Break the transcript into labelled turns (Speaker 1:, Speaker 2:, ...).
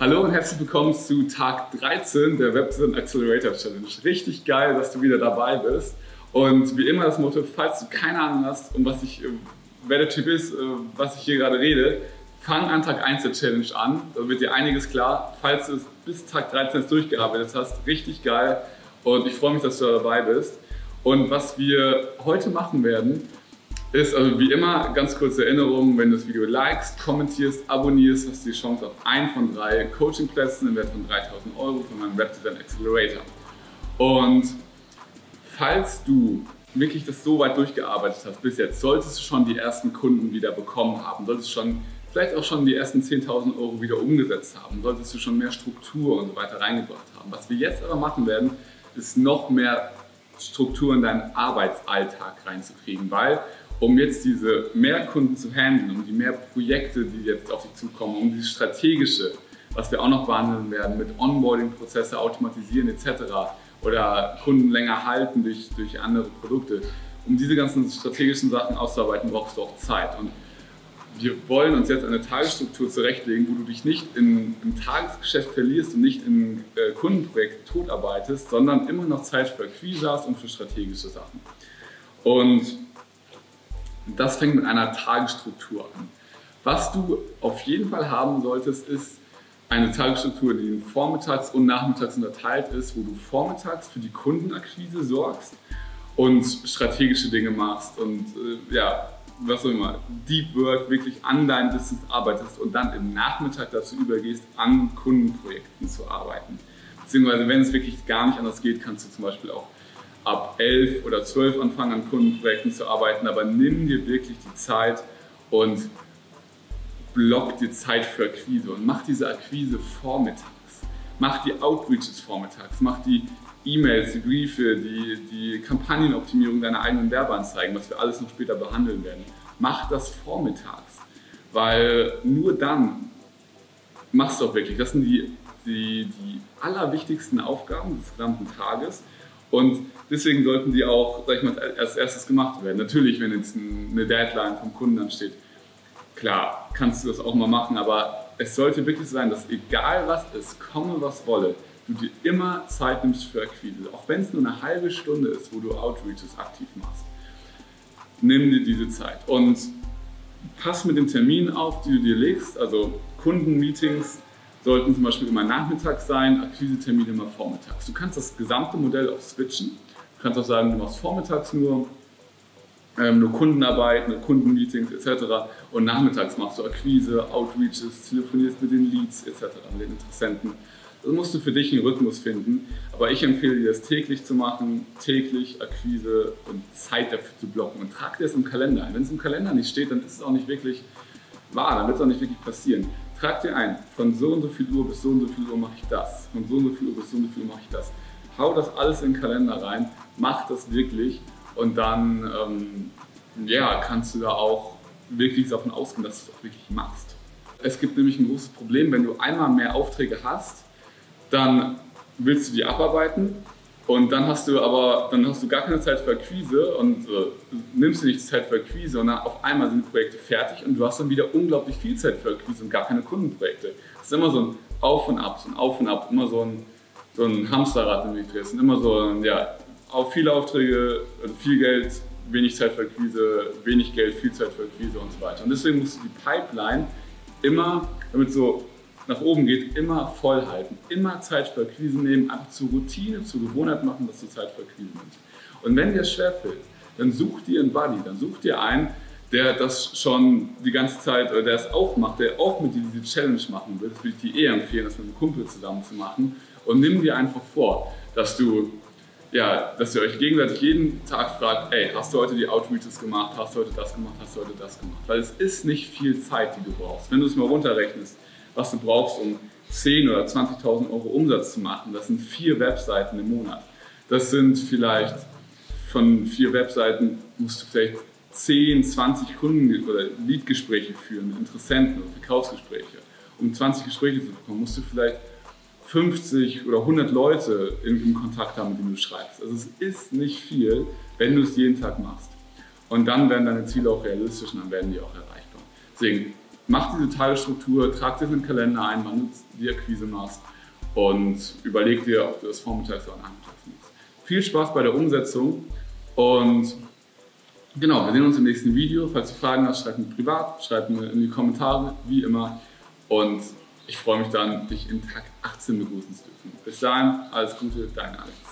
Speaker 1: Hallo und herzlich willkommen zu Tag 13 der Webdesign Accelerator Challenge. Richtig geil, dass du wieder dabei bist. Und wie immer das Motto, falls du keine Ahnung hast, um was ich, äh, wer der Typ ist, äh, was ich hier gerade rede, fang an Tag 1 der Challenge an. Da wird dir einiges klar. Falls du es bis Tag 13 durchgearbeitet hast, richtig geil. Und ich freue mich, dass du dabei bist. Und was wir heute machen werden, ist also wie immer ganz kurze Erinnerung, wenn du das Video likest, kommentierst, abonnierst, hast du die Chance auf einen von drei Coachingplätzen im Wert von 3000 Euro von meinem Webdesign Accelerator. Und falls du wirklich das so weit durchgearbeitet hast bis jetzt, solltest du schon die ersten Kunden wieder bekommen haben, solltest du schon vielleicht auch schon die ersten 10.000 Euro wieder umgesetzt haben, solltest du schon mehr Struktur und so weiter reingebracht haben. Was wir jetzt aber machen werden, ist noch mehr Struktur in deinen Arbeitsalltag reinzukriegen, weil um jetzt diese mehr Kunden zu handeln, um die mehr Projekte, die jetzt auf dich zukommen, um dieses strategische, was wir auch noch behandeln werden, mit Onboarding-Prozesse automatisieren etc. oder Kunden länger halten durch, durch andere Produkte, um diese ganzen strategischen Sachen auszuarbeiten, brauchst du auch Zeit. Und wir wollen uns jetzt eine Tagesstruktur zurechtlegen, wo du dich nicht in, im Tagesgeschäft verlierst und nicht in äh, Kundenprojekten totarbeitest, sondern immer noch Zeit für Akquise hast und für strategische Sachen. Und das fängt mit einer Tagesstruktur an. Was du auf jeden Fall haben solltest, ist eine Tagesstruktur, die vormittags und nachmittags unterteilt ist, wo du vormittags für die Kundenakquise sorgst und strategische Dinge machst und äh, ja, was auch immer, Deep Work wirklich an deinem Business arbeitest und dann im Nachmittag dazu übergehst, an Kundenprojekten zu arbeiten. Beziehungsweise, wenn es wirklich gar nicht anders geht, kannst du zum Beispiel auch ab 11 oder 12 anfangen, an Kundenprojekten zu arbeiten, aber nimm dir wirklich die Zeit und block dir Zeit für Akquise und mach diese Akquise vormittags. Mach die Outreaches vormittags, mach die E-Mails, die Briefe, die, die Kampagnenoptimierung deiner eigenen Werbeanzeigen, was wir alles noch später behandeln werden. Mach das vormittags, weil nur dann machst du auch wirklich. Das sind die, die, die allerwichtigsten Aufgaben des gesamten Tages. Und deswegen sollten die auch, sag ich mal, als erstes gemacht werden. Natürlich, wenn jetzt eine Deadline vom Kunden ansteht, klar, kannst du das auch mal machen, aber es sollte wirklich sein, dass egal was ist, komme was wolle, du dir immer Zeit nimmst für Akquise. Auch wenn es nur eine halbe Stunde ist, wo du Outreaches aktiv machst. Nimm dir diese Zeit und pass mit den Terminen auf, die du dir legst. Also Kundenmeetings sollten zum Beispiel immer nachmittags sein, Akquise-Termine immer vormittags. Du kannst das gesamte Modell auch switchen. Du kannst auch sagen, du machst vormittags nur, ähm, nur Kundenarbeit, nur Kundenmeetings etc. Und nachmittags machst du Akquise, Outreaches, telefonierst mit den Leads etc., mit den Interessenten. Das musst du für dich einen Rhythmus finden. Aber ich empfehle dir, das täglich zu machen, täglich Akquise und Zeit dafür zu blocken. Und trag dir das im Kalender ein. Wenn es im Kalender nicht steht, dann ist es auch nicht wirklich wahr, dann wird es auch nicht wirklich passieren. Trag dir ein, von so und so viel Uhr bis so und so viel Uhr mache ich das, von so und so viel Uhr bis so und so viel Uhr mache ich das. Hau das alles in den Kalender rein, mach das wirklich und dann ähm, ja, kannst du da auch wirklich davon ausgehen, dass du es auch wirklich machst. Es gibt nämlich ein großes Problem, wenn du einmal mehr Aufträge hast, dann willst du die abarbeiten und dann hast du aber dann hast du gar keine Zeit für Akquise und äh, nimmst du nicht Zeit für Akquise und dann auf einmal sind die Projekte fertig und du hast dann wieder unglaublich viel Zeit für Akquise und gar keine Kundenprojekte. Das ist immer so ein Auf und Ab, so ein Auf und Ab, immer so ein, so ein Hamsterrad, in dem drehst. Und immer so, ein, ja, auf viele Aufträge, viel Geld, wenig Zeit für Akquise, wenig Geld, viel Zeit für Akquise und so weiter. Und deswegen musst du die Pipeline immer, damit so nach oben geht, immer voll halten. Immer Zeit für Akquise nehmen, einfach zur Routine, zur Gewohnheit machen, dass du Zeit für Akquise nimmst. Und wenn dir schwerfällt, dann such dir einen Buddy, dann such dir einen, der das schon die ganze Zeit, oder der es auch macht, der auch mit dir diese Challenge machen will. Das würde ich dir eher empfehlen, das mit einem Kumpel zusammen zu machen. Und nimm dir einfach vor, dass du ja, dass ihr euch gegenseitig jeden Tag fragt, ey, hast du heute die Outreaches gemacht, hast du heute das gemacht, hast du heute das gemacht. Weil es ist nicht viel Zeit, die du brauchst. Wenn du es mal runterrechnest, was du brauchst, um 10 oder 20.000 Euro Umsatz zu machen. Das sind vier Webseiten im Monat. Das sind vielleicht von vier Webseiten musst du vielleicht 10, 20 Kunden- oder Leadgespräche führen, Interessenten oder Verkaufsgespräche. Um 20 Gespräche zu bekommen, musst du vielleicht 50 oder 100 Leute in, Kontakt haben, mit denen du schreibst. Also es ist nicht viel, wenn du es jeden Tag machst. Und dann werden deine Ziele auch realistisch und dann werden die auch erreichbar. Deswegen mach diese Tagesstruktur, trag dir in den Kalender ein, wann du die Akquise machst und überleg dir, ob du das vormittags oder nachmittags machst. Viel Spaß bei der Umsetzung und genau, wir sehen uns im nächsten Video. Falls du Fragen hast, schreib mir privat, schreib mir in die Kommentare, wie immer. Und ich freue mich dann, dich in Tag 18 begrüßen zu dürfen. Bis dahin, alles Gute, dein Alex.